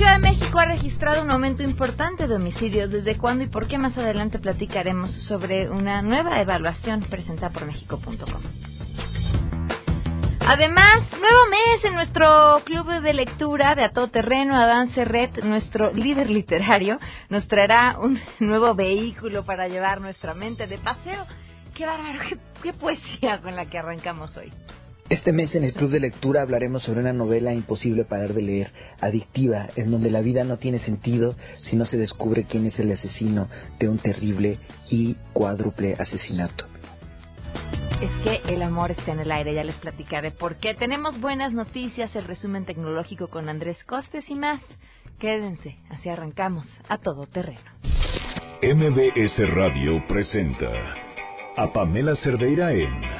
Ciudad de México ha registrado un aumento importante de homicidios. ¿Desde cuándo y por qué? Más adelante platicaremos sobre una nueva evaluación presentada por México.com. Además, nuevo mes en nuestro club de lectura de A Todo Terreno. Adán Serret, nuestro líder literario, nos traerá un nuevo vehículo para llevar nuestra mente de paseo. ¡Qué bárbaro! ¡Qué, qué poesía con la que arrancamos hoy! Este mes en el Club de Lectura hablaremos sobre una novela imposible parar de leer, adictiva, en donde la vida no tiene sentido si no se descubre quién es el asesino de un terrible y cuádruple asesinato. Es que el amor está en el aire, ya les platicaré por qué. Tenemos buenas noticias, el resumen tecnológico con Andrés Costes y más. Quédense, así arrancamos a todo terreno. MBS Radio presenta a Pamela Cerdeira en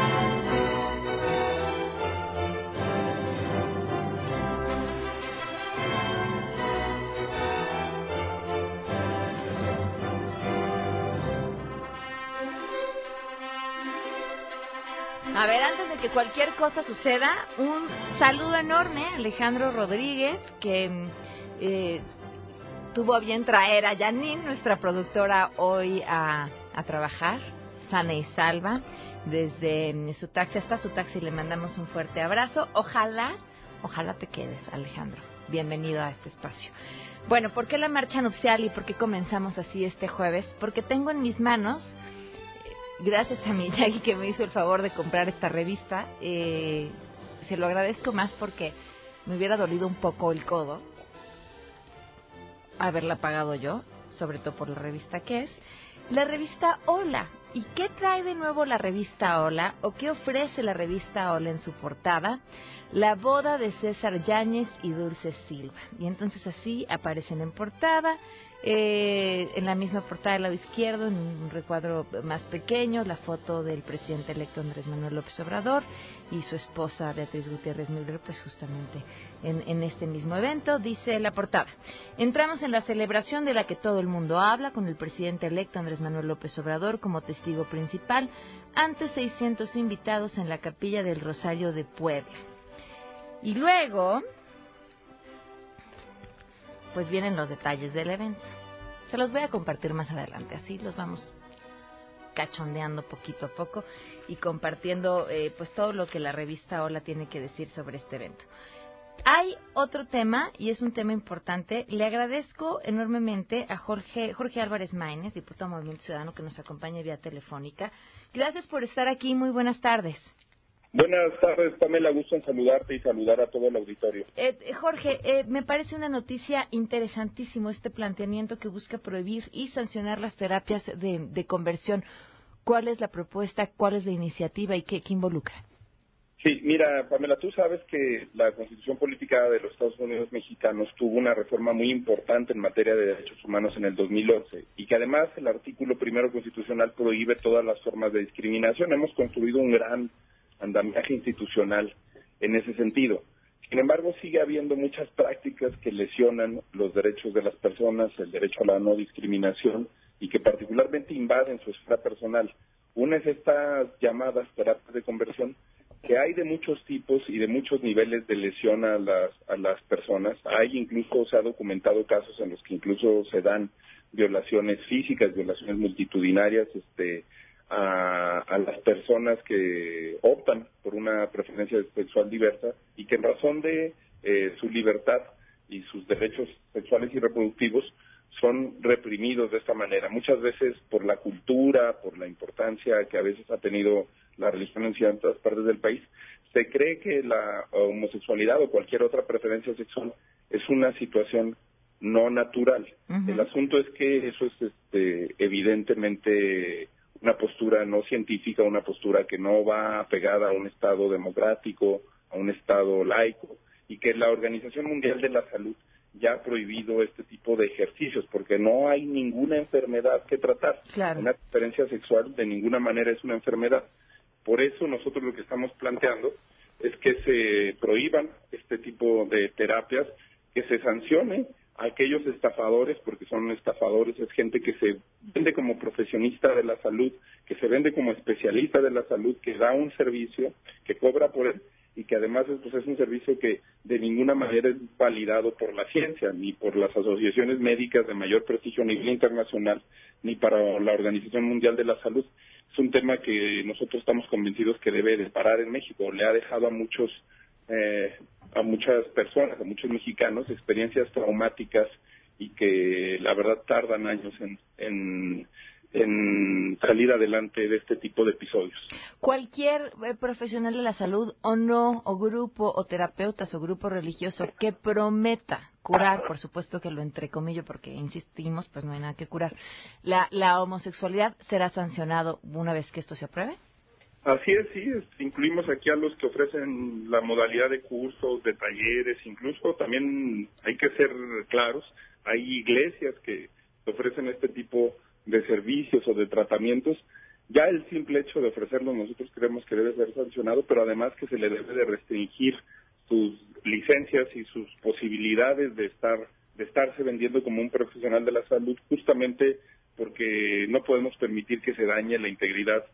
Antes de que cualquier cosa suceda, un saludo enorme a Alejandro Rodríguez, que eh, tuvo bien traer a Janine, nuestra productora, hoy a, a trabajar, sana y salva. Desde mm, su taxi hasta su taxi le mandamos un fuerte abrazo. Ojalá, ojalá te quedes, Alejandro. Bienvenido a este espacio. Bueno, ¿por qué la marcha nupcial y por qué comenzamos así este jueves? Porque tengo en mis manos gracias a mi Yagi que me hizo el favor de comprar esta revista. Eh, se lo agradezco más porque me hubiera dolido un poco el codo haberla pagado yo, sobre todo por la revista que es. La revista Hola. ¿Y qué trae de nuevo la revista Hola? ¿O qué ofrece la revista Hola en su portada? La boda de César Yáñez y Dulce Silva. Y entonces así aparecen en portada eh, en la misma portada del lado izquierdo, en un recuadro más pequeño, la foto del presidente electo Andrés Manuel López Obrador y su esposa Beatriz Gutiérrez Müller, pues justamente en, en este mismo evento, dice la portada. Entramos en la celebración de la que todo el mundo habla, con el presidente electo Andrés Manuel López Obrador como testigo principal, ante 600 invitados en la capilla del Rosario de Puebla. Y luego, pues vienen los detalles del evento. Se los voy a compartir más adelante, así los vamos cachondeando poquito a poco y compartiendo eh, pues todo lo que la revista Hola tiene que decir sobre este evento. Hay otro tema y es un tema importante. Le agradezco enormemente a Jorge, Jorge Álvarez Maínez, diputado Movimiento Ciudadano, que nos acompaña vía telefónica. Gracias por estar aquí. Muy buenas tardes. Buenas tardes, Pamela. Gusto en saludarte y saludar a todo el auditorio. Eh, Jorge, eh, me parece una noticia interesantísimo este planteamiento que busca prohibir y sancionar las terapias de, de conversión. ¿Cuál es la propuesta? ¿Cuál es la iniciativa y qué, qué involucra? Sí, mira, Pamela, tú sabes que la Constitución Política de los Estados Unidos Mexicanos tuvo una reforma muy importante en materia de derechos humanos en el 2011 y que además el artículo primero constitucional prohíbe todas las formas de discriminación. Hemos construido un gran andamiaje institucional en ese sentido. Sin embargo, sigue habiendo muchas prácticas que lesionan los derechos de las personas, el derecho a la no discriminación y que particularmente invaden su esfera personal. Una es estas llamadas terapias de conversión que hay de muchos tipos y de muchos niveles de lesión a las, a las personas. Hay incluso, se ha documentado casos en los que incluso se dan violaciones físicas, violaciones multitudinarias, este, a, las personas que optan por una preferencia sexual diversa y que en razón de eh, su libertad y sus derechos sexuales y reproductivos son reprimidos de esta manera, muchas veces por la cultura, por la importancia que a veces ha tenido la religión en ciertas partes del país, se cree que la homosexualidad o cualquier otra preferencia sexual es una situación no natural. El asunto es que eso es este, evidentemente una postura no científica, una postura que no va pegada a un Estado democrático, a un Estado laico, y que la Organización Mundial de la Salud ya ha prohibido este tipo de ejercicios, porque no hay ninguna enfermedad que tratar. Una preferencia sexual de ninguna manera es una enfermedad. Por eso nosotros lo que estamos planteando es que se prohíban este tipo de terapias, que se sancione aquellos estafadores, porque son estafadores, es gente que se vende como profesionista de la salud, que se vende como especialista de la salud, que da un servicio, que cobra por él y que además pues, es un servicio que de ninguna manera es validado por la ciencia, ni por las asociaciones médicas de mayor prestigio a nivel internacional, ni para la Organización Mundial de la Salud. Es un tema que nosotros estamos convencidos que debe de parar en México. Le ha dejado a muchos eh, a muchas personas, a muchos mexicanos, experiencias traumáticas y que la verdad tardan años en, salir adelante de este tipo de episodios. Cualquier eh, profesional de la salud o no, o grupo, o terapeutas, o grupo religioso que prometa curar, por supuesto que lo entrecomillo porque insistimos, pues no hay nada que curar, la, la homosexualidad será sancionado una vez que esto se apruebe? Así es, sí, incluimos aquí a los que ofrecen la modalidad de cursos, de talleres, incluso también hay que ser claros, hay iglesias que ofrecen este tipo de servicios o de tratamientos. Ya el simple hecho de ofrecerlo nosotros creemos que debe ser sancionado, pero además que se le debe de restringir sus licencias y sus posibilidades de estar de estarse vendiendo como un profesional de la salud justamente porque no podemos permitir que se dañe la integridad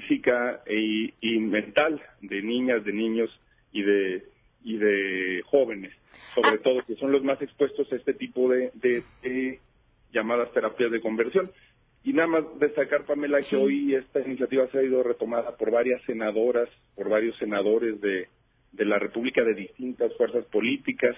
física y, mental de niñas, de niños y de y de jóvenes, sobre ah. todo que son los más expuestos a este tipo de, de, llamadas terapias de conversión. Y nada más destacar, Pamela, que hoy esta iniciativa se ha ido retomada por varias senadoras, por varios senadores de, de la República de distintas fuerzas políticas,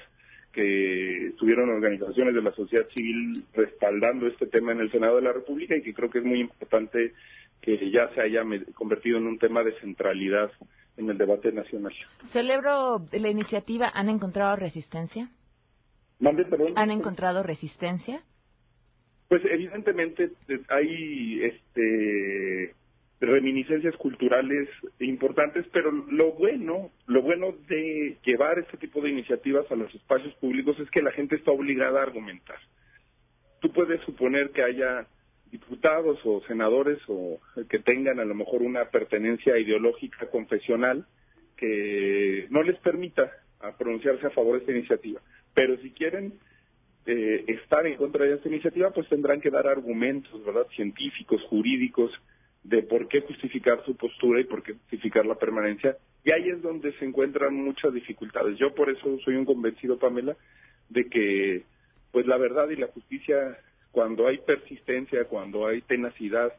que tuvieron organizaciones de la sociedad civil respaldando este tema en el Senado de la República y que creo que es muy importante que ya se haya convertido en un tema de centralidad en el debate nacional. Celebro la iniciativa. ¿Han encontrado resistencia? ¿Mande, perdón? ¿Han encontrado resistencia? Pues evidentemente eh, hay este reminiscencias culturales importantes, pero lo bueno, lo bueno de llevar este tipo de iniciativas a los espacios públicos es que la gente está obligada a argumentar. Tú puedes suponer que haya diputados o senadores o que tengan a lo mejor una pertenencia ideológica confesional que no les permita pronunciarse a favor de esta iniciativa. Pero si quieren eh, estar en contra de esta iniciativa, pues tendrán que dar argumentos, ¿verdad?, científicos, jurídicos, de por qué justificar su postura y por qué justificar la permanencia. Y ahí es donde se encuentran muchas dificultades. Yo por eso soy un convencido, Pamela, de que pues la verdad y la justicia cuando hay persistencia, cuando hay tenacidad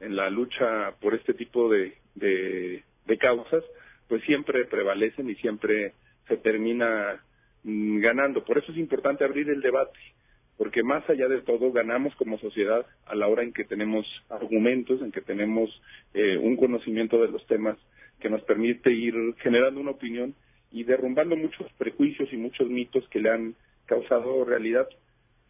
en la lucha por este tipo de, de, causas, pues siempre prevalecen y siempre se termina mm, ganando. Por eso es importante abrir el debate, porque más allá de todo ganamos como sociedad a la hora en que tenemos argumentos, en que tenemos eh, un conocimiento de los temas que nos permite ir generando una opinión y derrumbando muchos prejuicios y muchos mitos que le han causado realidad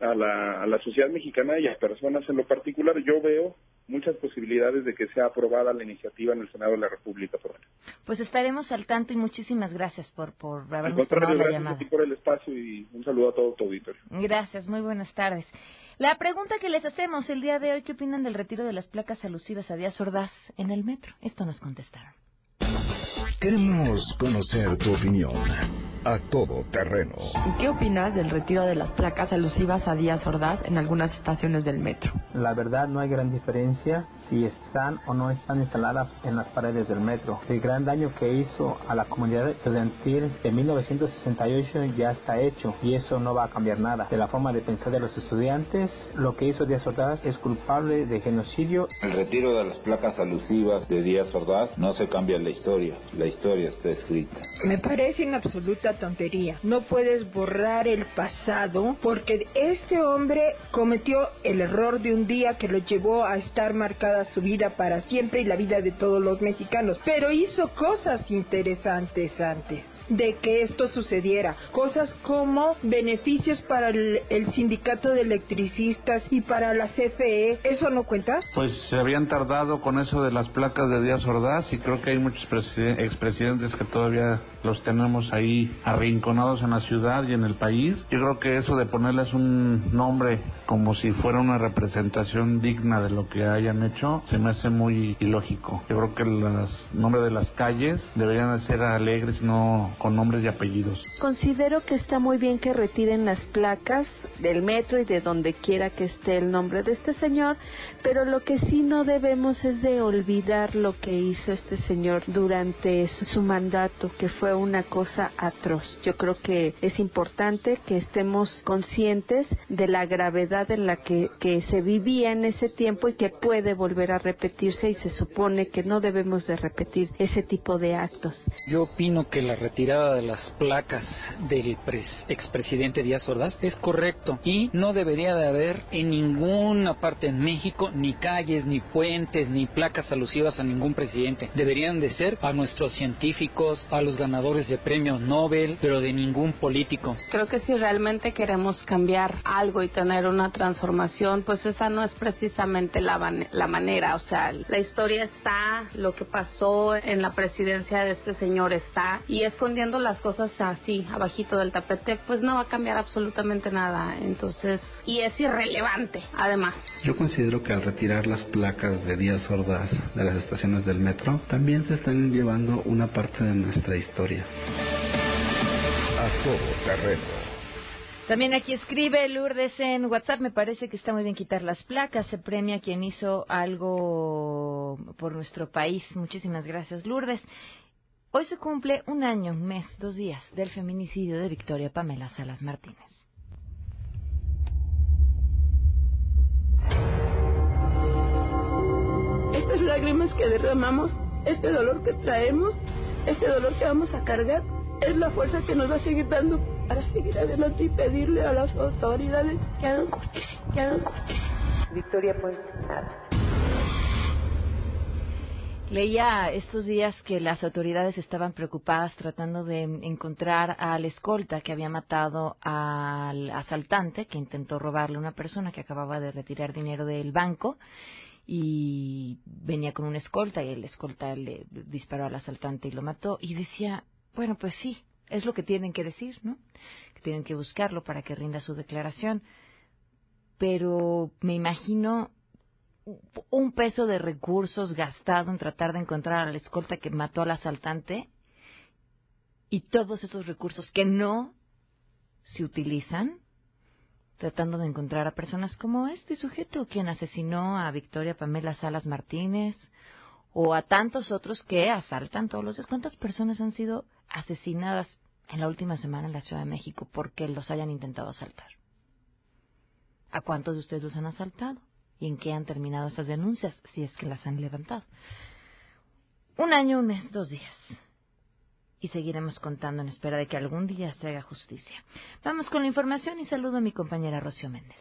a la, a la sociedad mexicana y a personas en lo particular, yo veo muchas posibilidades de que sea aprobada la iniciativa en el Senado de la República. Pues estaremos al tanto y muchísimas gracias por, por habernos tomado la llamada. Gracias por el espacio y un saludo a todo tu auditorio. Gracias, muy buenas tardes. La pregunta que les hacemos el día de hoy, ¿qué opinan del retiro de las placas alusivas a Díaz Ordaz en el metro? Esto nos contestaron. Queremos conocer tu opinión a todo terreno. ¿Qué opinas del retiro de las placas alusivas a Díaz Ordaz en algunas estaciones del metro? La verdad no hay gran diferencia si están o no están instaladas en las paredes del metro. El gran daño que hizo a la comunidad estudiantil en 1968 ya está hecho y eso no va a cambiar nada. De la forma de pensar de los estudiantes, lo que hizo Díaz Ordaz es culpable de genocidio. El retiro de las placas alusivas de Díaz Ordaz no se cambia la historia. La historia está escrita. Me parece una absoluta tontería. No puedes borrar el pasado porque este hombre cometió el error de un día que lo llevó a estar marcada su vida para siempre y la vida de todos los mexicanos. Pero hizo cosas interesantes antes de que esto sucediera. Cosas como beneficios para el, sindicato de electricistas y para la CFE. ¿Eso no cuenta? Pues se habían tardado con eso de las placas de Díaz Ordaz y creo que hay muchos expresidentes que todavía los tenemos ahí arrinconados en la ciudad y en el país. Yo creo que eso de ponerles un nombre como si fuera una representación digna de lo que hayan hecho se me hace muy ilógico. Yo creo que los nombres de las calles deberían de ser alegres, no con nombres y apellidos. Considero que está muy bien que retiren las placas del metro y de donde quiera que esté el nombre de este señor, pero lo que sí no debemos es de olvidar lo que hizo este señor durante su mandato, que fue una cosa atroz. Yo creo que es importante que estemos conscientes de la gravedad en la que, que se vivía en ese tiempo y que puede volver a repetirse y se supone que no debemos de repetir ese tipo de actos. Yo opino que la retirada de las placas del expresidente Díaz Ordaz es correcto y no debería de haber en ninguna parte en México ni calles, ni puentes, ni placas alusivas a ningún presidente. Deberían de ser a nuestros científicos, a los ganadores de premios Nobel, pero de ningún político. Creo que si realmente queremos cambiar algo y tener una transformación, pues esa no es precisamente la, la manera. O sea, la historia está, lo que pasó en la presidencia de este señor está, y escondiendo las cosas así, abajito del tapete, pues no va a cambiar absolutamente nada. Entonces, y es irrelevante, además. Yo considero que al retirar las placas de días sordas de las estaciones del metro, también se están llevando una parte de nuestra historia. A todo terreno. También aquí escribe Lourdes en WhatsApp, me parece que está muy bien quitar las placas, se premia quien hizo algo por nuestro país. Muchísimas gracias, Lourdes. Hoy se cumple un año, un mes, dos días del feminicidio de Victoria Pamela Salas Martínez. Estas lágrimas que derramamos, este dolor que traemos, este dolor que vamos a cargar, es la fuerza que nos va a seguir dando para seguir adelante y pedirle a las autoridades que hagan justicia, que hagan justicia. Victoria, pues nada. Leía estos días que las autoridades estaban preocupadas tratando de encontrar al escolta que había matado al asaltante que intentó robarle a una persona que acababa de retirar dinero del banco y venía con un escolta y el escolta le disparó al asaltante y lo mató y decía, bueno, pues sí, es lo que tienen que decir, ¿no? Que tienen que buscarlo para que rinda su declaración. Pero me imagino un peso de recursos gastado en tratar de encontrar a la escolta que mató al asaltante y todos esos recursos que no se utilizan tratando de encontrar a personas como este sujeto quien asesinó a Victoria Pamela Salas Martínez o a tantos otros que asaltan todos los días. ¿Cuántas personas han sido asesinadas en la última semana en la Ciudad de México porque los hayan intentado asaltar? ¿A cuántos de ustedes los han asaltado? ¿Y en qué han terminado esas denuncias, si es que las han levantado? Un año, un mes, dos días. Y seguiremos contando en espera de que algún día se haga justicia. Vamos con la información y saludo a mi compañera Rocío Méndez.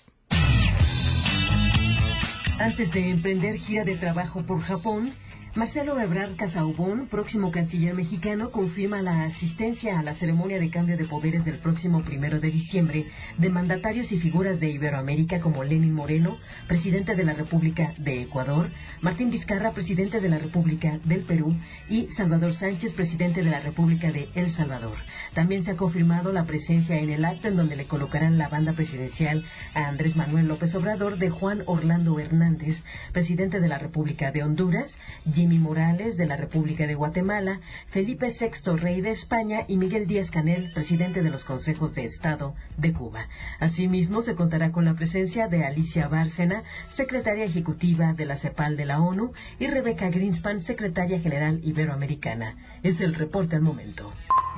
Antes de emprender gira de trabajo por Japón, Marcelo Ebrard Casaubón, próximo canciller mexicano, confirma la asistencia a la ceremonia de cambio de poderes del próximo primero de diciembre de mandatarios y figuras de Iberoamérica como Lenin Moreno, presidente de la República de Ecuador, Martín Vizcarra, presidente de la República del Perú y Salvador Sánchez, presidente de la República de El Salvador. También se ha confirmado la presencia en el acto en donde le colocarán la banda presidencial a Andrés Manuel López Obrador de Juan Orlando Hernández, presidente de la República de Honduras, Jimmy Morales de la República de Guatemala, Felipe VI, rey de España, y Miguel Díaz Canel, presidente de los Consejos de Estado de Cuba. Asimismo, se contará con la presencia de Alicia Bárcena, secretaria ejecutiva de la CEPAL de la ONU, y Rebeca Greenspan, secretaria general iberoamericana. Es el reporte al momento.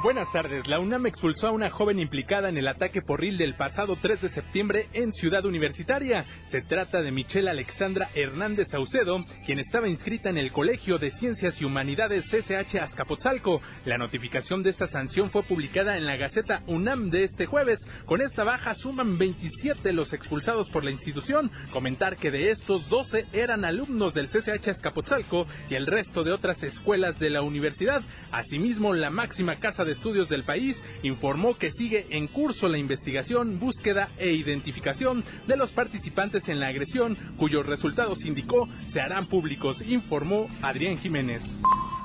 Buenas tardes. La UNAM expulsó a una joven implicada en el ataque porril del pasado 3 de septiembre en Ciudad Universitaria. Se trata de Michelle Alexandra Hernández Saucedo, quien estaba inscrita en el Colegio de Ciencias y Humanidades CCH Azcapotzalco. La notificación de esta sanción fue publicada en la Gaceta UNAM de este jueves. Con esta baja suman 27 los expulsados por la institución. Comentar que de estos 12 eran alumnos del CCH Azcapotzalco y el resto de otras escuelas de la universidad. Asimismo, la máxima casa de Estudios del país informó que sigue en curso la investigación, búsqueda e identificación de los participantes en la agresión, cuyos resultados indicó se harán públicos, informó Adrián Jiménez.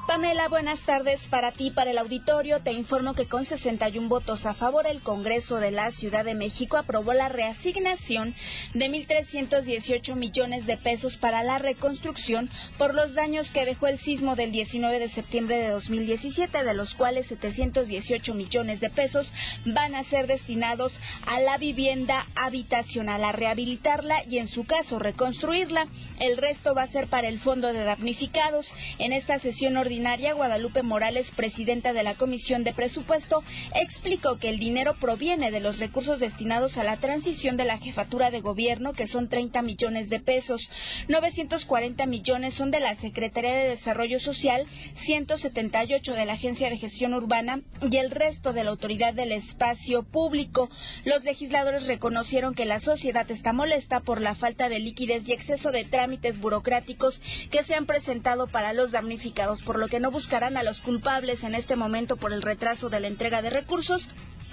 Pamela, buenas tardes para ti, para el auditorio. Te informo que con 61 votos a favor, el Congreso de la Ciudad de México aprobó la reasignación de 1.318 millones de pesos para la reconstrucción por los daños que dejó el sismo del 19 de septiembre de 2017, de los cuales 718 millones de pesos van a ser destinados a la vivienda habitacional, a rehabilitarla y, en su caso, reconstruirla. El resto va a ser para el Fondo de Damnificados. En esta sesión ordinaria, Guadalupe Morales, presidenta de la Comisión de Presupuesto, explicó que el dinero proviene de los recursos destinados a la transición de la jefatura de gobierno, que son 30 millones de pesos. 940 millones son de la Secretaría de Desarrollo Social, 178 de la Agencia de Gestión Urbana y el resto de la Autoridad del Espacio Público. Los legisladores reconocieron que la sociedad está molesta por la falta de liquidez y exceso de trámites burocráticos que se han presentado para los damnificados por lo que no buscarán a los culpables en este momento por el retraso de la entrega de recursos,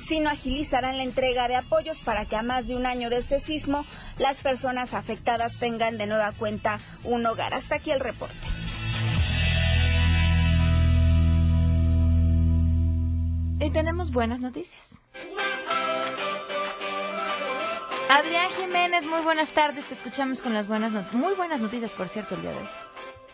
sino agilizarán la entrega de apoyos para que a más de un año de este sismo las personas afectadas tengan de nueva cuenta un hogar. Hasta aquí el reporte. Y tenemos buenas noticias. Adrián Jiménez, muy buenas tardes. Te escuchamos con las buenas noticias. Muy buenas noticias, por cierto, el día de hoy.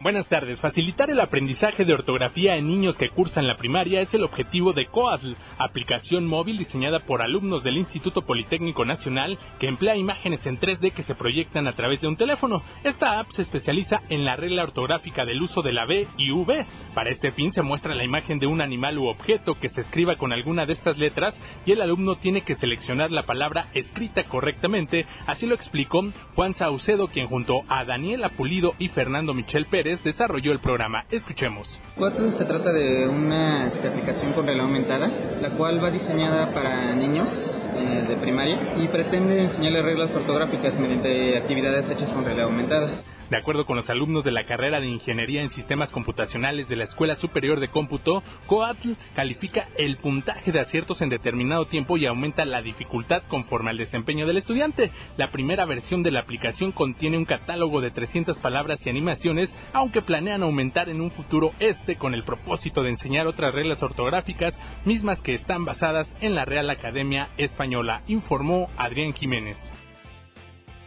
Buenas tardes. Facilitar el aprendizaje de ortografía en niños que cursan la primaria es el objetivo de COADL, aplicación móvil diseñada por alumnos del Instituto Politécnico Nacional que emplea imágenes en 3D que se proyectan a través de un teléfono. Esta app se especializa en la regla ortográfica del uso de la B y V. Para este fin se muestra la imagen de un animal u objeto que se escriba con alguna de estas letras y el alumno tiene que seleccionar la palabra escrita correctamente. Así lo explicó Juan Saucedo, quien junto a Daniela Pulido y Fernando Michel Pérez desarrolló el programa. Escuchemos. Cuatro se trata de una aplicación con realidad aumentada, la cual va diseñada para niños eh, de primaria y pretende enseñarles reglas ortográficas mediante actividades hechas con realidad aumentada. De acuerdo con los alumnos de la carrera de Ingeniería en Sistemas Computacionales de la Escuela Superior de Cómputo, COATL califica el puntaje de aciertos en determinado tiempo y aumenta la dificultad conforme al desempeño del estudiante. La primera versión de la aplicación contiene un catálogo de 300 palabras y animaciones, aunque planean aumentar en un futuro este con el propósito de enseñar otras reglas ortográficas, mismas que están basadas en la Real Academia Española, informó Adrián Jiménez.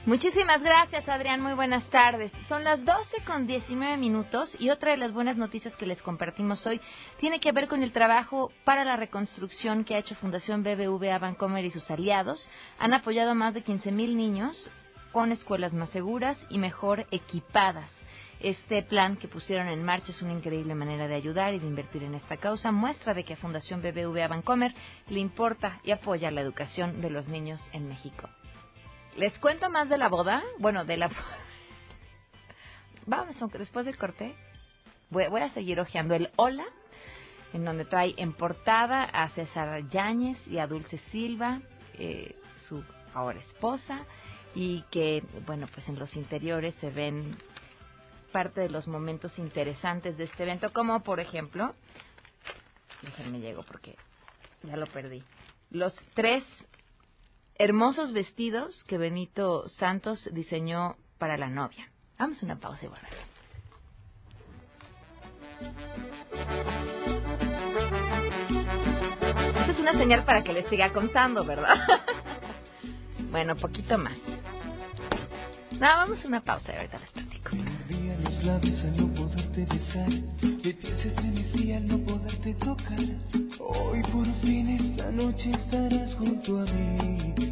Muchísimas gracias, Adrián. Muy buenas tardes. Son las 12 con 19 minutos y otra de las buenas noticias que les compartimos hoy tiene que ver con el trabajo para la reconstrucción que ha hecho Fundación BBVA Bancomer y sus aliados. Han apoyado a más de 15 mil niños con escuelas más seguras y mejor equipadas. Este plan que pusieron en marcha es una increíble manera de ayudar y de invertir en esta causa. Muestra de que a Fundación BBVA Bancomer le importa y apoya la educación de los niños en México. ¿Les cuento más de la boda? Bueno, de la... Vamos, después del corte voy, voy, a seguir hojeando el Hola, en donde trae en portada a César Yáñez y a Dulce Silva, eh, su ahora esposa, y que, bueno, pues en los interiores se ven parte de los momentos interesantes de este evento, como por ejemplo, déjenme llego porque ya lo perdí, los tres hermosos vestidos que Benito Santos diseñó para la novia. Vamos a una pausa y volvemos. Esta es una señal para que les siga contando, ¿verdad? bueno, poquito más. No, vamos a una pausa y ahorita les platico. los labios al no poderte besar, al no poderte tocar. Hoy por fin esta noche estarás junto a mí.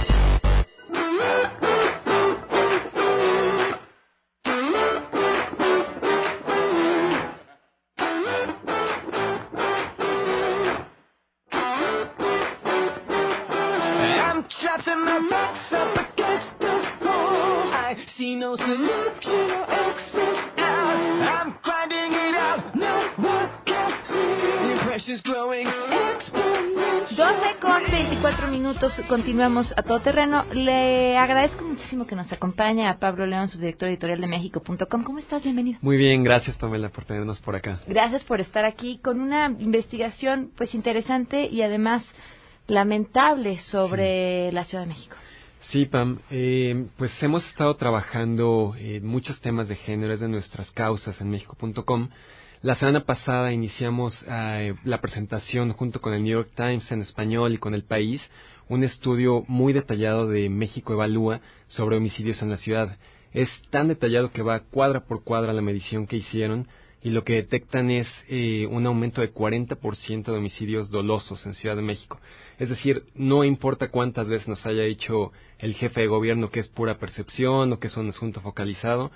no 12 con 24 minutos, continuamos a todo terreno. Le agradezco muchísimo que nos acompañe a Pablo León, subdirector editorial de México.com. ¿Cómo estás? Bienvenido. Muy bien, gracias Pamela por tenernos por acá. Gracias por estar aquí con una investigación pues interesante y además lamentable sobre la Ciudad de México. Sí, Pam, eh, pues hemos estado trabajando en muchos temas de género, es de nuestras causas en México.com. La semana pasada iniciamos eh, la presentación junto con el New York Times en español y con el país, un estudio muy detallado de México Evalúa sobre homicidios en la ciudad. Es tan detallado que va cuadra por cuadra la medición que hicieron y lo que detectan es eh, un aumento de 40% de homicidios dolosos en Ciudad de México. Es decir, no importa cuántas veces nos haya dicho el jefe de gobierno que es pura percepción o que es un asunto focalizado,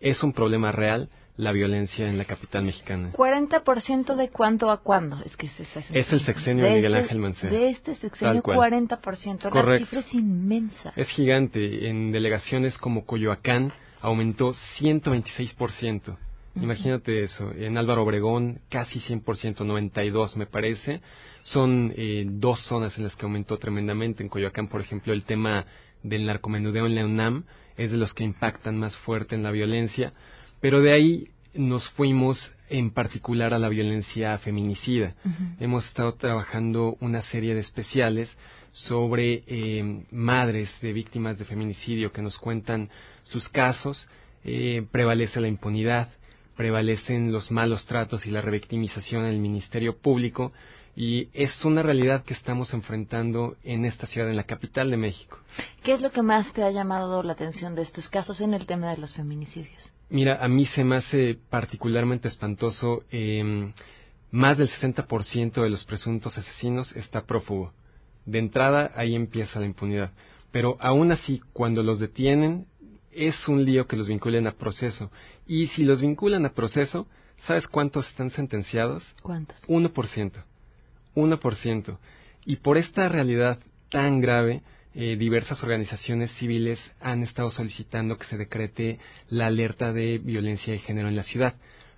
es un problema real la violencia en la capital mexicana. ¿40% de cuándo a cuándo? Es que es, es, es el sexenio de, Miguel este Ángel Mancera. De este sexenio, 40%. Correcto. La cifra es inmensa. Es gigante. En delegaciones como Coyoacán aumentó 126%. Imagínate eso. En Álvaro Obregón, casi 100%, 92 me parece. Son eh, dos zonas en las que aumentó tremendamente. En Coyoacán, por ejemplo, el tema del narcomenudeo en la UNAM es de los que impactan más fuerte en la violencia pero de ahí nos fuimos en particular a la violencia feminicida. Hemos estado trabajando una serie de especiales sobre eh, madres de víctimas de feminicidio que nos cuentan sus casos. Eh, prevalece la impunidad, prevalecen los malos tratos y la revictimización en el Ministerio Público y es una realidad que estamos enfrentando en esta ciudad, en la capital de México. ¿Qué es lo que más te ha llamado la atención de estos casos en el tema de los feminicidios? Mira, a mí se me hace particularmente espantoso. Eh, más del 60% de los presuntos asesinos está prófugo. De entrada, ahí empieza la impunidad. Pero aún así, cuando los detienen, es un lío que los vinculen a proceso. Y si los vinculan a proceso, ¿sabes cuántos están sentenciados? ¿Cuántos? 1%. 1%. Y por esta realidad tan grave, eh, diversas organizaciones civiles han estado solicitando que se decrete la alerta de violencia de género en la ciudad.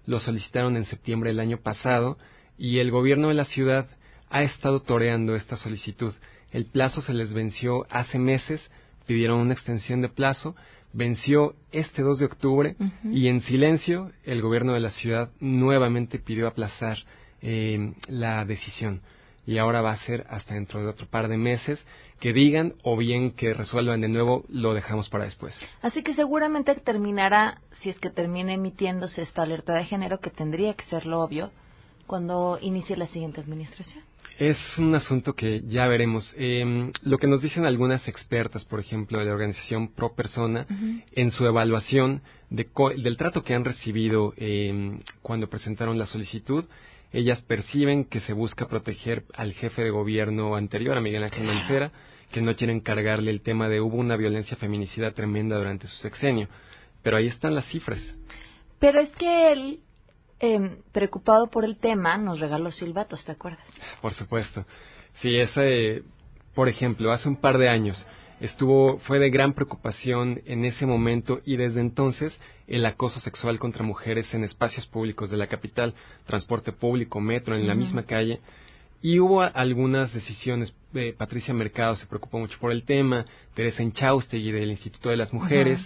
Lo solicitaron en septiembre del año pasado y el gobierno de la ciudad ha estado toreando esta solicitud. El plazo se les venció hace meses, pidieron una extensión de plazo, venció este 2 de octubre y en silencio el gobierno de la ciudad nuevamente pidió aplazar eh, la decisión y ahora va a ser hasta dentro de otro par de meses que digan o bien que resuelvan de nuevo, lo dejamos para después. Así que seguramente terminará, si es que termina emitiéndose esta alerta de género, que tendría que ser lo obvio, cuando inicie la siguiente administración. Es un asunto que ya veremos. Eh, lo que nos dicen algunas expertas, por ejemplo, de la organización Pro Persona, en su evaluación de del trato que han recibido eh, cuando presentaron la solicitud, ellas perciben que se busca proteger al jefe de gobierno anterior, a Miguel Ángel Mancera, que no quieren cargarle el tema de hubo una violencia feminicida tremenda durante su sexenio. Pero ahí están las cifras. Pero es que él, eh, preocupado por el tema, nos regaló silbatos, ¿te acuerdas? Por supuesto. Sí, ese, por ejemplo, hace un par de años estuvo fue de gran preocupación en ese momento y desde entonces el acoso sexual contra mujeres en espacios públicos de la capital, transporte público, metro, en la misma calle. Y hubo algunas decisiones, eh, Patricia Mercado se preocupó mucho por el tema, Teresa Enchaustegui del Instituto de las Mujeres,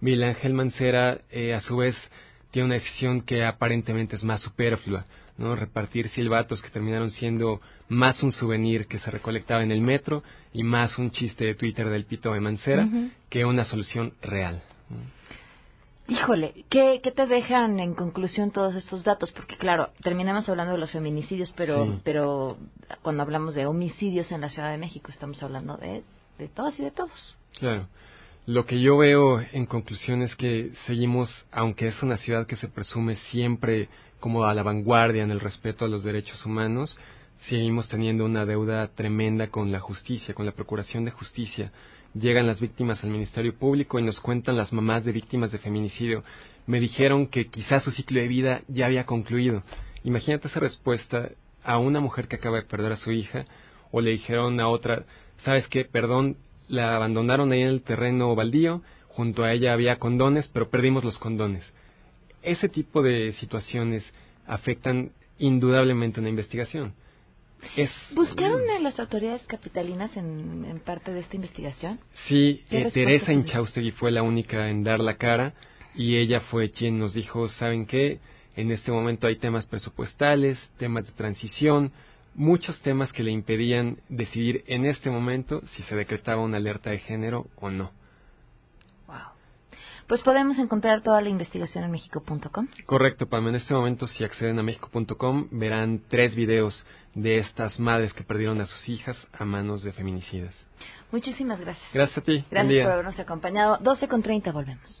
Miguel Ángel Mancera, eh, a su vez, tiene una decisión que aparentemente es más superflua, ¿no? Repartir silbatos que terminaron siendo más un souvenir que se recolectaba en el metro y más un chiste de Twitter del pito de Mancera que una solución real. Híjole, ¿qué, ¿qué te dejan en conclusión todos estos datos? Porque claro, terminamos hablando de los feminicidios, pero, pero cuando hablamos de homicidios en la Ciudad de México estamos hablando de, de todas y de todos. Claro. Lo que yo veo en conclusión es que seguimos, aunque es una ciudad que se presume siempre como a la vanguardia en el respeto a los derechos humanos, seguimos teniendo una deuda tremenda con la justicia, con la Procuración de Justicia. Llegan las víctimas al Ministerio Público y nos cuentan las mamás de víctimas de feminicidio. Me dijeron que quizás su ciclo de vida ya había concluido. Imagínate esa respuesta a una mujer que acaba de perder a su hija o le dijeron a otra, ¿sabes qué? Perdón, la abandonaron ahí en el terreno baldío, junto a ella había condones, pero perdimos los condones. Ese tipo de situaciones afectan indudablemente una investigación. Es, ¿Buscaron a las autoridades capitalinas en, en parte de esta investigación? Sí, ¿Qué eh, Teresa? Inchaustegui fue la única en dar la cara y ella fue quien nos dijo, ¿saben qué? En este momento hay temas presupuestales, temas de transición, muchos temas que le impedían decidir en este momento si se decretaba una alerta de género o no. Pues podemos encontrar toda la investigación en mexico.com. Correcto, Pam. En este momento, si acceden a mexico.com, verán tres videos de estas madres que perdieron a sus hijas a manos de feminicidas. Muchísimas gracias. Gracias a ti. Gracias por habernos acompañado. 12 con 30, volvemos.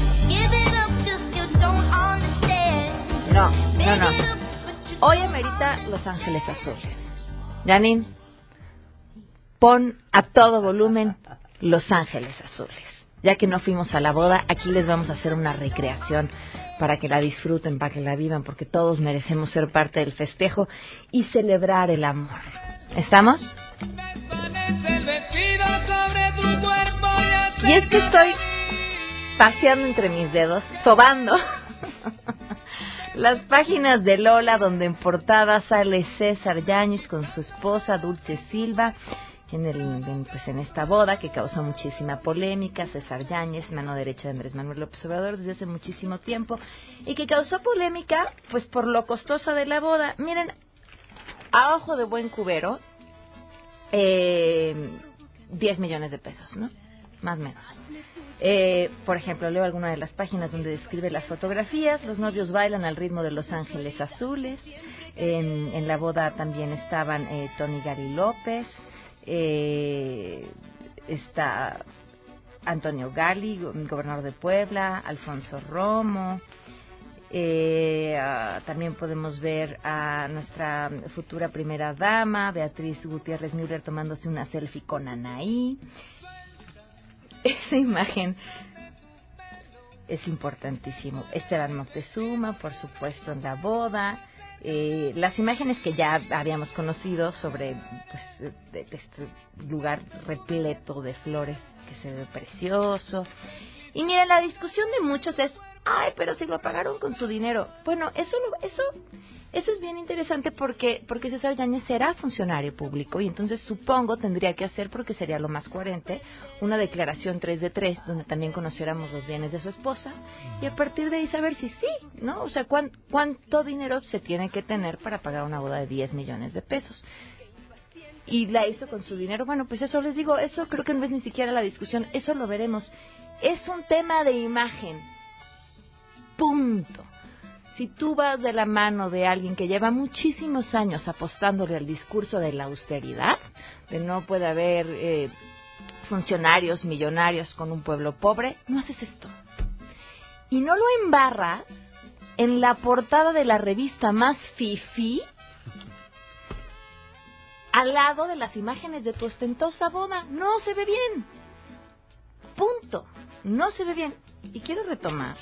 No, no, no. Hoy amerita Los Ángeles Azules. Janine, pon a todo volumen Los Ángeles Azules. Ya que no fuimos a la boda, aquí les vamos a hacer una recreación para que la disfruten, para que la vivan, porque todos merecemos ser parte del festejo y celebrar el amor. ¿Estamos? Y es que estoy paseando entre mis dedos, sobando las páginas de Lola, donde en portada sale César Yáñez con su esposa Dulce Silva. En, el, en, pues en esta boda que causó muchísima polémica, César Yáñez, mano derecha de Andrés Manuel López Obrador desde hace muchísimo tiempo, y que causó polémica pues por lo costosa de la boda. Miren, a ojo de buen cubero, eh, 10 millones de pesos, ¿no? Más o menos. Eh, por ejemplo, leo alguna de las páginas donde describe las fotografías. Los novios bailan al ritmo de Los Ángeles Azules. En, la boda también estaban eh, Tony Gary López, eh, está Antonio Gali, go- gobernador de Puebla, Alfonso Romo. Eh, ah, también podemos ver a nuestra futura primera dama, Beatriz Gutiérrez Müller, tomándose una selfie con Anaí. Esa imagen es importantísimo. Esteban Moctezuma, por supuesto, en la boda. Eh, las imágenes que ya habíamos conocido sobre pues, este lugar repleto de flores que se ve precioso. Y mira, la discusión de muchos es, ay, pero si lo pagaron con su dinero. Bueno, eso eso eso es bien interesante porque porque César Yáñez será funcionario público y entonces supongo tendría que hacer porque sería lo más coherente una declaración 3 de 3 donde también conociéramos los bienes de su esposa y a partir de ahí saber si sí, ¿no? O sea, cuán- cuánto dinero se tiene que tener para pagar una boda de 10 millones de pesos. Y la hizo con su dinero. Bueno, pues eso les digo, eso creo que no es ni siquiera la discusión, eso lo veremos. Es un tema de imagen. Punto. Si tú vas de la mano de alguien que lleva muchísimos años apostándole al discurso de la austeridad, de no puede haber eh, funcionarios millonarios con un pueblo pobre, no haces esto. Y no lo embarras en la portada de la revista más fifi al lado de las imágenes de tu ostentosa boda. No se ve bien. Punto. No se ve bien. Y quiero retomar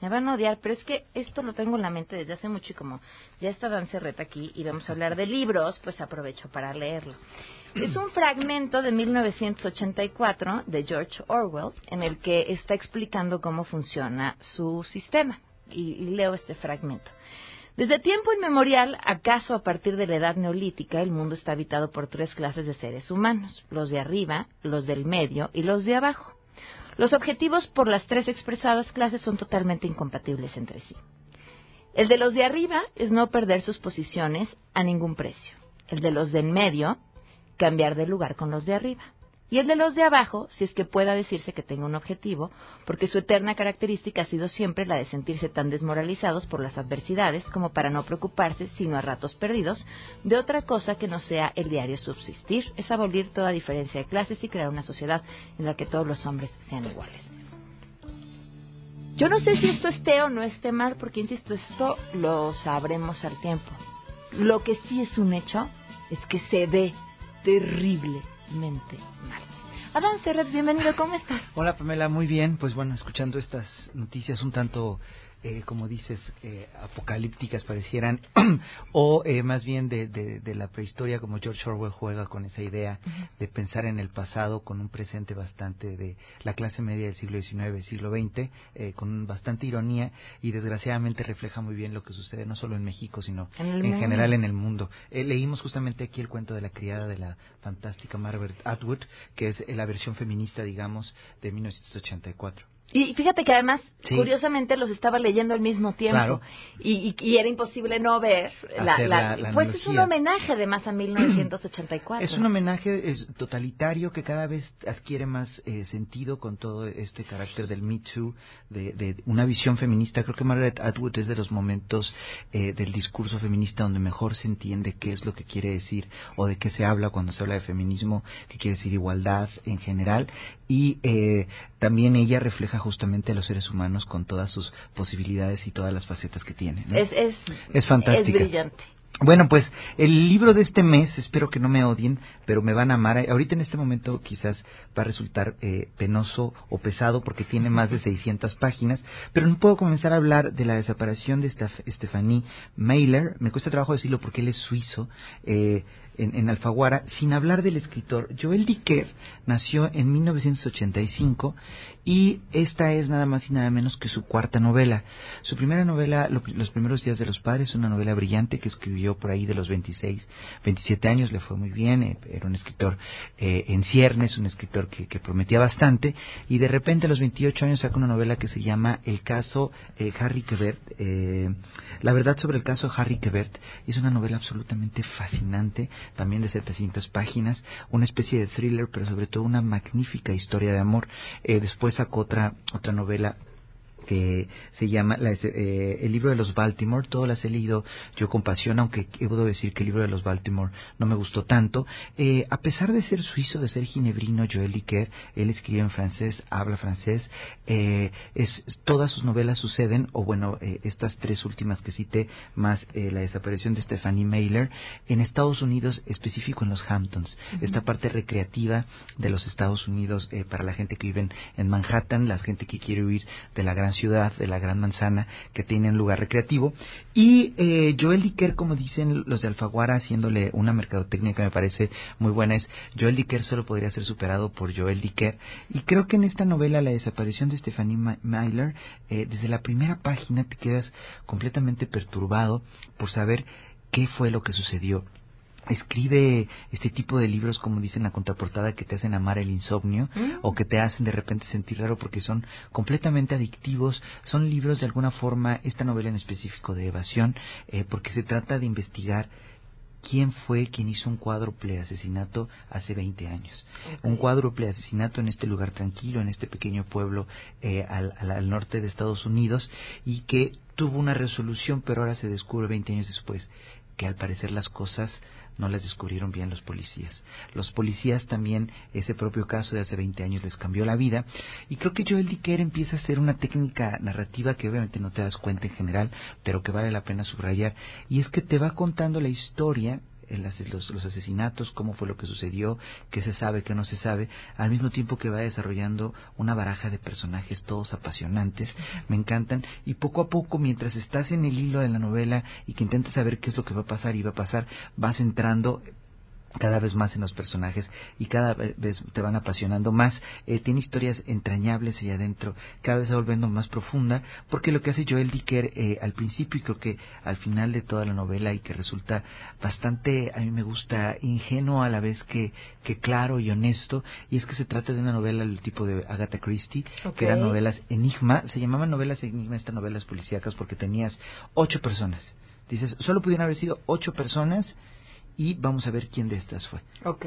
me van a odiar, pero es que esto lo tengo en la mente desde hace mucho y como ya está Dan Cerreta aquí y vamos a hablar de libros, pues aprovecho para leerlo. Es un fragmento de 1984 de George Orwell en el que está explicando cómo funciona su sistema. Y, y leo este fragmento. Desde tiempo inmemorial, acaso a partir de la edad neolítica, el mundo está habitado por tres clases de seres humanos, los de arriba, los del medio y los de abajo. Los objetivos por las tres expresadas clases son totalmente incompatibles entre sí. El de los de arriba es no perder sus posiciones a ningún precio. El de los de en medio, cambiar de lugar con los de arriba. Y el de los de abajo, si es que pueda decirse que tenga un objetivo, porque su eterna característica ha sido siempre la de sentirse tan desmoralizados por las adversidades como para no preocuparse, sino a ratos perdidos, de otra cosa que no sea el diario subsistir, es abolir toda diferencia de clases y crear una sociedad en la que todos los hombres sean iguales. Yo no sé si esto esté o no esté mal, porque insisto, esto lo sabremos al tiempo. Lo que sí es un hecho es que se ve terriblemente mal. Adán Serret, bienvenido, ¿cómo estás? Hola Pamela, muy bien. Pues bueno, escuchando estas noticias un tanto eh, como dices, eh, apocalípticas parecieran, o eh, más bien de, de, la prehistoria, como George Orwell juega con esa idea de pensar en el pasado con un presente bastante de la clase media del siglo XIX, siglo XX, eh, con bastante ironía y desgraciadamente refleja muy bien lo que sucede no solo en México, sino en, general en el mundo. Eh, leímos justamente aquí el cuento de la criada de la fantástica Margaret Atwood, que es la versión feminista, digamos, de 1984. Y fíjate que además, curiosamente, los estaba leyendo al mismo tiempo. Y, y, era imposible no ver la, Pues es un homenaje además a 1984. es un homenaje es totalitario que cada vez adquiere más eh, sentido con todo este carácter del Me Too, de, de, una visión feminista. Creo que Margaret Atwood es de los momentos eh, del discurso feminista donde mejor se entiende qué es lo que quiere decir o de qué se habla cuando se habla de feminismo, que quiere decir igualdad en general. Y eh, también ella refleja justamente a los seres humanos con todas sus posibilidades y todas las facetas que tiene. Es, es, es fantástica. Es brillante. Bueno, pues el libro de este mes, espero que no me odien, pero me van a amar. Ahorita en este momento quizás va a resultar eh, penoso o pesado porque tiene más de 600 páginas, pero no puedo comenzar a hablar de la desaparición de Stephanie Mailer. Me cuesta trabajo decirlo porque él es suizo. Eh, en, Alfaguara, sin hablar del escritor. Joel Dicker nació en 1985 y esta es nada más y nada menos que su cuarta novela. Su primera novela, Los primeros días de los padres, es una novela brillante que escribió por ahí de los 26, 27 años, le fue muy bien, eh, era un escritor eh, en ciernes, un escritor que, prometía bastante, y de repente a los 28 años saca una novela que se llama El caso eh, Harry Quebert, La verdad sobre el caso Harry Quebert, es una novela absolutamente fascinante, también de 700 páginas, una especie de thriller, pero sobre todo una magnífica historia de amor. Eh, después sacó otra, otra novela que se llama eh, El libro de los Baltimore. Todas las he leído yo con pasión, aunque puedo decir que el libro de los Baltimore no me gustó tanto. Eh, a pesar de ser suizo, de ser ginebrino, Joel Dicker, él escribe en francés, habla francés. Eh, es, todas sus novelas suceden, o bueno, estas tres últimas que cité, más la desaparición de Stephanie Mailer, en Estados Unidos, específico en los Hamptons. Esta parte recreativa de los Estados Unidos para la gente que vive en Manhattan, la gente que quiere huir de la gran ciudad, de la Gran Manzana, que tiene un lugar recreativo. Y eh, Joel Dicker, como dicen los de Alfaguara, haciéndole una mercadotecnia que me parece muy buena, es Joel Dicker solo podría ser superado por Joel Dicker. Y creo que en esta novela, La desaparición de Stephanie Myler, eh, desde la primera página te quedas completamente perturbado por saber qué fue lo que sucedió escribe este tipo de libros, como dice en la contraportada, que te hacen amar el insomnio mm. o que te hacen de repente sentir raro porque son completamente adictivos. Son libros de alguna forma, esta novela en específico de evasión, eh, porque se trata de investigar quién fue quien hizo un cuádruple asesinato hace 20 años. Un cuádruple asesinato en este lugar tranquilo, en este pequeño pueblo eh, al, al, norte de Estados Unidos y que tuvo una resolución, pero ahora se descubre 20 años después que al parecer las cosas no las descubrieron bien los policías. Los policías también, ese propio caso de hace 20 años les cambió la vida. Y creo que Joel Dicker empieza a hacer una técnica narrativa que obviamente no te das cuenta en general, pero que vale la pena subrayar. Y es que te va contando la historia los, los, asesinatos, cómo fue lo que sucedió, qué se sabe, qué no se sabe, al mismo tiempo que va desarrollando una baraja de personajes todos apasionantes, me encantan, y poco a poco, mientras estás en el hilo de la novela y que intentas saber qué es lo que va a pasar y va a pasar, vas entrando cada vez más en los personajes y cada vez te van apasionando más. Eh, tiene historias entrañables y adentro, cada vez se va volviendo más profunda, porque lo que hace Joel Dicker eh, al principio y creo que al final de toda la novela y que resulta bastante, a mí me gusta, ingenuo a la vez que, que claro y honesto, y es que se trata de una novela del tipo de Agatha Christie, que eran novelas enigma, se llamaban novelas enigma estas novelas policíacas porque tenías ocho personas. Dices, solo pudieron haber sido ocho personas y vamos a ver quién de estas fue.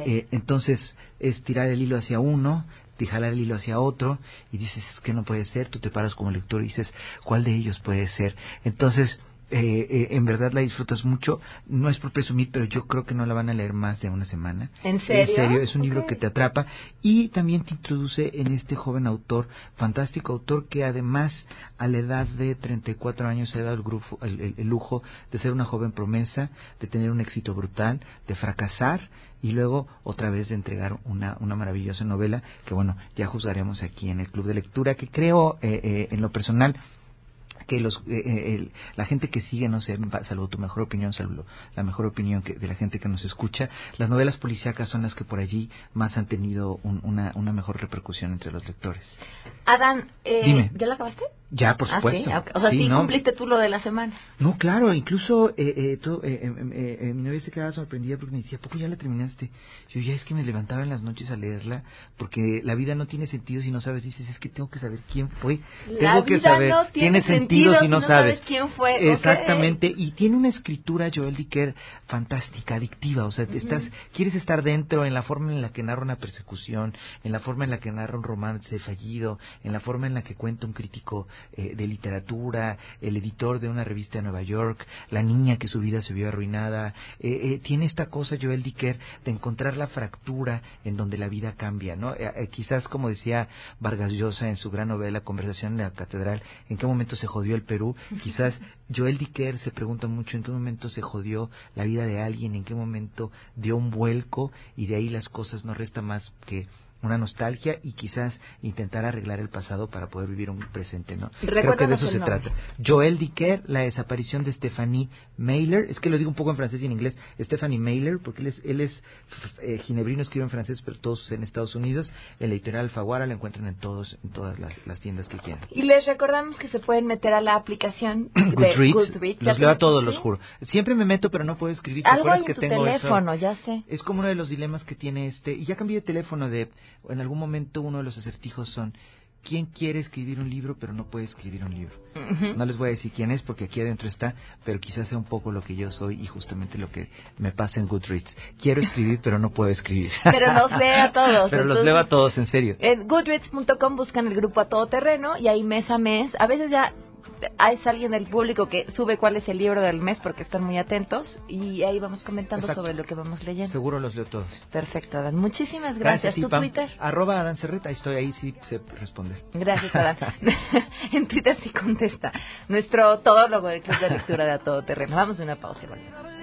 Eh, entonces es tirar el hilo hacia uno, de jalar el hilo hacia otro y dices que no puede ser, tú te paras como lector y dices cuál de ellos puede ser. Entonces eh, eh, en verdad la disfrutas mucho. No es por presumir, pero yo creo que no la van a leer más de una semana. ¿En serio? En serio, es un libro que te atrapa y también te introduce en este joven autor, fantástico autor que además a la edad de 34 años se ha dado el, grupo, el, el- el lujo de ser una joven promesa, de tener un éxito brutal, de fracasar y luego otra vez de entregar una, una maravillosa novela que bueno, ya juzgaremos aquí en el club de lectura que creo eh, eh, en lo personal que los eh, eh, el- la gente que sigue no sé salvo tu mejor opinión salvo la mejor opinión que, de la gente que nos escucha las novelas policíacas son las que por allí más han tenido un- una una mejor repercusión entre los lectores Adán, eh, Dime. ¿ya la acabaste? Ya por Ah, supuesto sí. O sea, sí, ¿no? cumpliste tú lo de la semana. No, claro, incluso eh, eh, eh, eh, eh, eh, mi novia se quedaba sorprendida porque me decía, ¿poco ya la terminaste? Yo ya es que me levantaba en las noches a leerla porque la vida no tiene sentido si no sabes, dices, es que tengo que saber quién fue. La tengo que vida saber, no tiene sentido si no, sabes. quién fue. Exactamente, y tiene una escritura Joel Dicker fantástica, adictiva, o sea, te estás quieres estar dentro en la forma en la que narra una persecución, en la forma en la que narra un romance fallido, en la forma en la que cuenta un crítico eh, de literatura, el editor de una revista de Nueva York, la niña que su vida se vio arruinada, eh, eh, tiene esta cosa Joel Dicker de encontrar la fractura en donde la vida cambia, ¿no? Eh, eh, quizás como decía Vargas Llosa en su gran novela Conversación en la Catedral, en qué momento se jodió el Perú, quizás Joel Dicker se pregunta mucho en qué momento se jodió la vida de alguien, en qué momento dio un vuelco y de ahí las cosas no resta más que una nostalgia y quizás intentar arreglar el pasado para poder vivir un presente, ¿no? Creo que de eso el se nombre. trata. Joel Dicker, la desaparición de Stephanie Mailer, es que lo digo un poco en francés y en inglés, Stephanie Mailer, porque él es, él es eh, ginebrino, escribe en francés, pero todos en Estados Unidos, en la editorial Alfaguara la encuentran en todos en todas las, las tiendas que quieran. Y les recordamos que se pueden meter a la aplicación de Goodreads, los leo a todos, los juro. Siempre me meto, pero no puedo escribir. ¿Te Algo en que tu tengo eso? teléfono, ya sé. Es como uno de los dilemas que tiene este. Y ya cambié de teléfono de. En algún momento uno de los acertijos son. ¿Quién quiere escribir un libro pero no puede escribir un libro? No les voy a decir quién es porque aquí adentro está, pero quizás sea un poco lo que yo soy y justamente lo que me pasa en Goodreads. Quiero escribir pero no puedo escribir. Pero los lee a todos, pero los leo a todos, en serio. En goodreads.com buscan el grupo a todo terreno y ahí mes a mes, a veces ya hay alguien del público que sube cuál es el libro del mes porque están muy atentos y ahí vamos comentando Exacto. sobre lo que vamos leyendo. Seguro los leo todos. Perfecto, Adán. Muchísimas gracias. sí, ¿Tu Pam. Twitter? Arroba Adán Cerreta, estoy, ahí sí sé responder. Gracias, Adán. en Twitter sí contesta. Nuestro todólogo del Club de Lectura de A Todo Terreno. Vamos a una pausa y volvemos.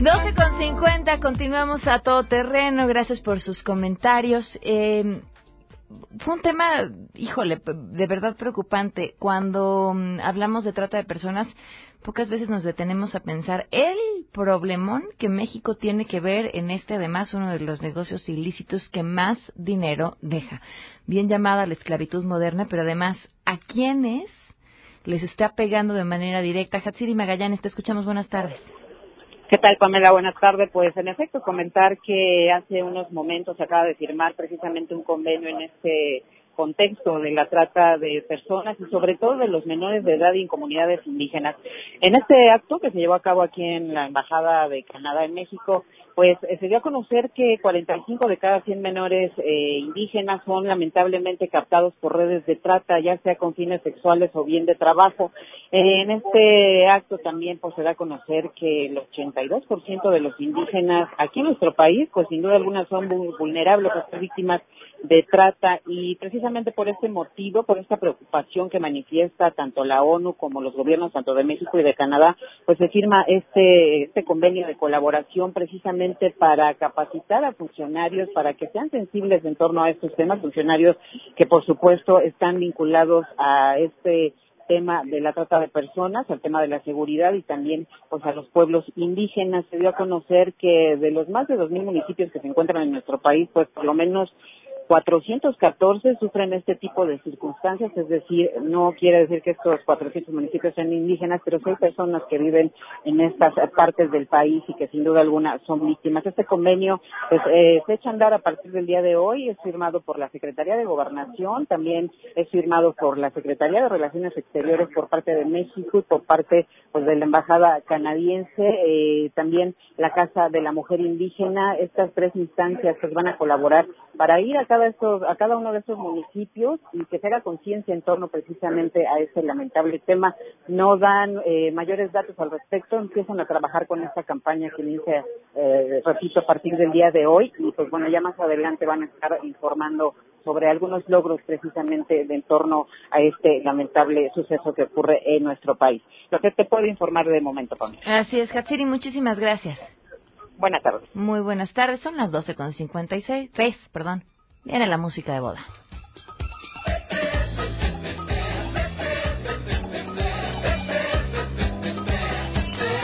12 con 50, continuamos a todo terreno. Gracias por sus comentarios. Eh, fue un tema, híjole, de verdad preocupante. Cuando mm, hablamos de trata de personas, pocas veces nos detenemos a pensar el problemón que México tiene que ver en este, además, uno de los negocios ilícitos que más dinero deja. Bien llamada la esclavitud moderna, pero además, ¿a quiénes les está pegando de manera directa? Hatsiri Magallanes, te escuchamos. Buenas tardes. ¿Qué tal, Pamela? Buenas tardes. Pues, en efecto, comentar que hace unos momentos se acaba de firmar precisamente un convenio en este contexto de la trata de personas y sobre todo de los menores de edad y en comunidades indígenas. En este acto que se llevó a cabo aquí en la Embajada de Canadá en México, pues eh, se dio a conocer que 45 de cada 100 menores eh, indígenas son lamentablemente captados por redes de trata, ya sea con fines sexuales o bien de trabajo. En este acto también pues se da a conocer que el 82% de los indígenas aquí en nuestro país, pues sin duda alguna son vul- vulnerables a ser víctimas de trata y precisamente por este motivo, por esta preocupación que manifiesta tanto la ONU como los gobiernos tanto de México y de Canadá, pues se firma este este convenio de colaboración precisamente para capacitar a funcionarios para que sean sensibles en torno a estos temas, funcionarios que por supuesto están vinculados a este tema de la trata de personas, al tema de la seguridad y también pues a los pueblos indígenas. Se dio a conocer que de los más de 2.000 municipios que se encuentran en nuestro país, pues por lo menos 414 sufren este tipo de circunstancias, es decir, no quiere decir que estos 400 municipios sean indígenas, pero sí hay personas que viven en estas partes del país y que sin duda alguna son víctimas. Este convenio pues, eh, se echa a andar a partir del día de hoy, es firmado por la Secretaría de Gobernación, también es firmado por la Secretaría de Relaciones Exteriores por parte de México y por parte pues, de la Embajada canadiense, eh, también la Casa de la Mujer Indígena. Estas tres instancias pues, van a colaborar para ir a cada, estos, a cada uno de estos municipios y que se haga conciencia en torno precisamente a ese lamentable tema. No dan eh, mayores datos al respecto, empiezan a trabajar con esta campaña que inicia, eh, repito, a partir del día de hoy y pues bueno, ya más adelante van a estar informando sobre algunos logros precisamente de en torno a este lamentable suceso que ocurre en nuestro país. Lo que te puedo informar de momento, Pamela. Así es, Hatsiri, muchísimas gracias. Buenas tardes. Muy buenas tardes, son las 12.56, 3, perdón. Viene la música de boda.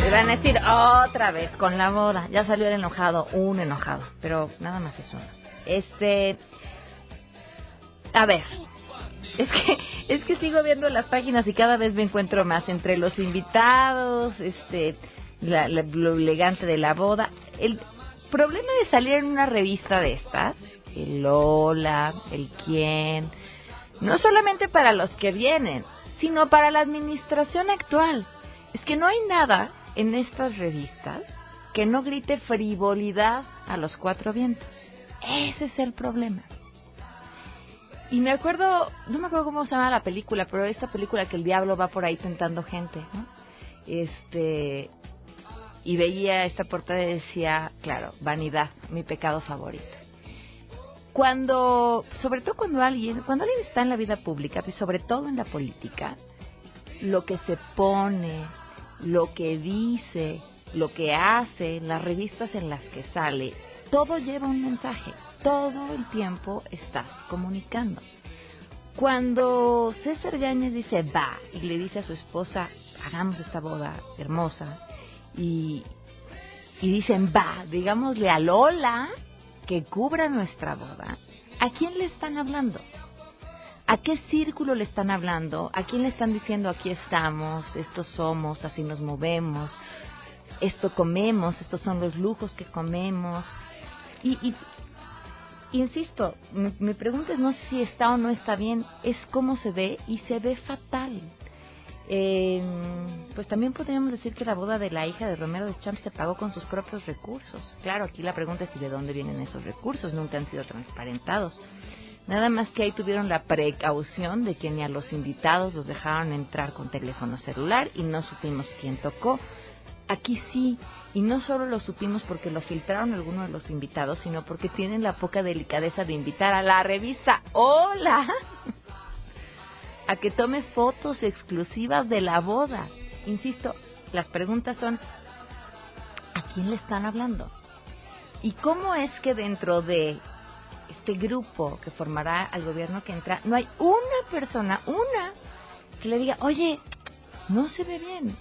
Se van a decir otra vez con la boda. Ya salió el enojado, un enojado, pero nada más es uno. Este, a ver, es que es que sigo viendo las páginas y cada vez me encuentro más entre los invitados, este, la, la- lo elegante de la boda. El problema de salir en una revista de estas, el Lola, el quién, no solamente para los que vienen, sino para la administración actual. Es que no hay nada en estas revistas que no grite frivolidad a los cuatro vientos. Ese es el problema. Y me acuerdo, no me acuerdo cómo se llama la película, pero esta película que el diablo va por ahí tentando gente. Este, y veía esta portada y decía, claro, vanidad, mi pecado favorito. Cuando, sobre todo cuando alguien, cuando alguien está en la vida pública, y sobre todo en la política, lo que se pone, lo que dice, lo que hace, las revistas en las que sale, todo lleva un mensaje, todo el tiempo estás comunicando. Cuando César Yáñez dice va y le dice a su esposa, hagamos esta boda hermosa, y, y dicen va, digámosle a Lola que cubra nuestra boda, ¿a quién le están hablando? ¿A qué círculo le están hablando? ¿A quién le están diciendo aquí estamos, estos somos, así nos movemos, esto comemos, estos son los lujos que comemos? Y, y insisto, mi, mi pregunta es no si está o no está bien, es cómo se ve y se ve fatal. Eh, pues también podríamos decir que la boda de la hija de Romero de Champs se pagó con sus propios recursos. Claro, aquí la pregunta es si de dónde vienen esos recursos, nunca han sido transparentados. Nada más que ahí tuvieron la precaución de que ni a los invitados los dejaron entrar con teléfono celular y no supimos quién tocó. Aquí sí, y no solo lo supimos porque lo filtraron algunos de los invitados, sino porque tienen la poca delicadeza de invitar a la revista Hola a que tome fotos exclusivas de la boda. Insisto, las preguntas son, ¿a quién le están hablando? ¿Y cómo es que dentro de este grupo que formará al gobierno que entra, no hay una persona, una, que le diga, oye, no se ve bien,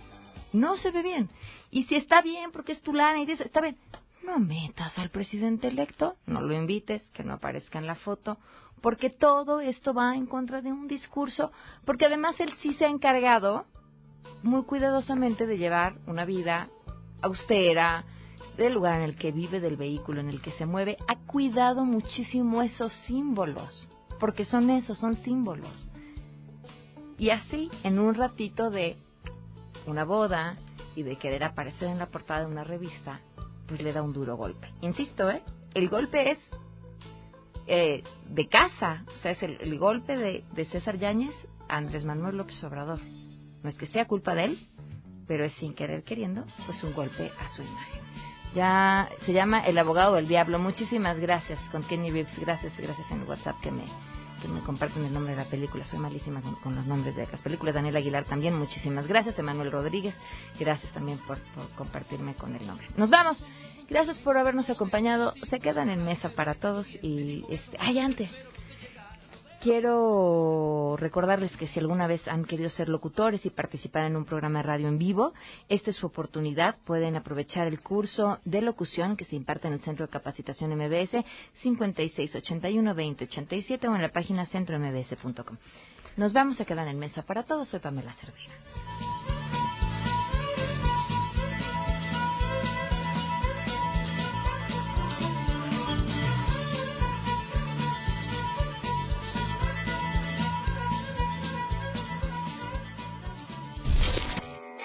no se ve bien. Y si está bien, porque es tu lana y dice, está bien, no metas al presidente electo, no lo invites, que no aparezca en la foto, porque todo esto va en contra de un discurso, porque además él sí se ha encargado muy cuidadosamente de llevar una vida austera, del lugar en el que vive, del vehículo en el que se mueve, ha cuidado muchísimo esos símbolos, porque son esos, son símbolos. Y así, en un ratito de una boda y de querer aparecer en la portada de una revista, pues le da un duro golpe. Insisto, ¿eh? El golpe es eh, de casa, o sea, es el, golpe de, de César Yáñez a Andrés Manuel López Obrador. No es que sea culpa de él, pero es sin querer queriendo, pues un golpe a su imagen. Ya se llama El abogado del diablo. Muchísimas gracias con Kenny Reeves. Gracias, gracias en el WhatsApp que me que me comparten el nombre de la película. Soy malísima con, los nombres de las películas. Daniel Aguilar también, muchísimas gracias. Emanuel Rodríguez, gracias también por, compartirme con el nombre. Nos vamos. Gracias por habernos acompañado. Se quedan en mesa para todos y este, ay antes quiero recordarles que si alguna vez han querido ser locutores y participar en un programa de radio en vivo, esta es su oportunidad. Pueden aprovechar el curso de locución que se imparte en el Centro de Capacitación MBS 5681-2087 o en la página centrombs.com. Nos vamos a quedar en mesa para todos. Soy Pamela Cerdeira.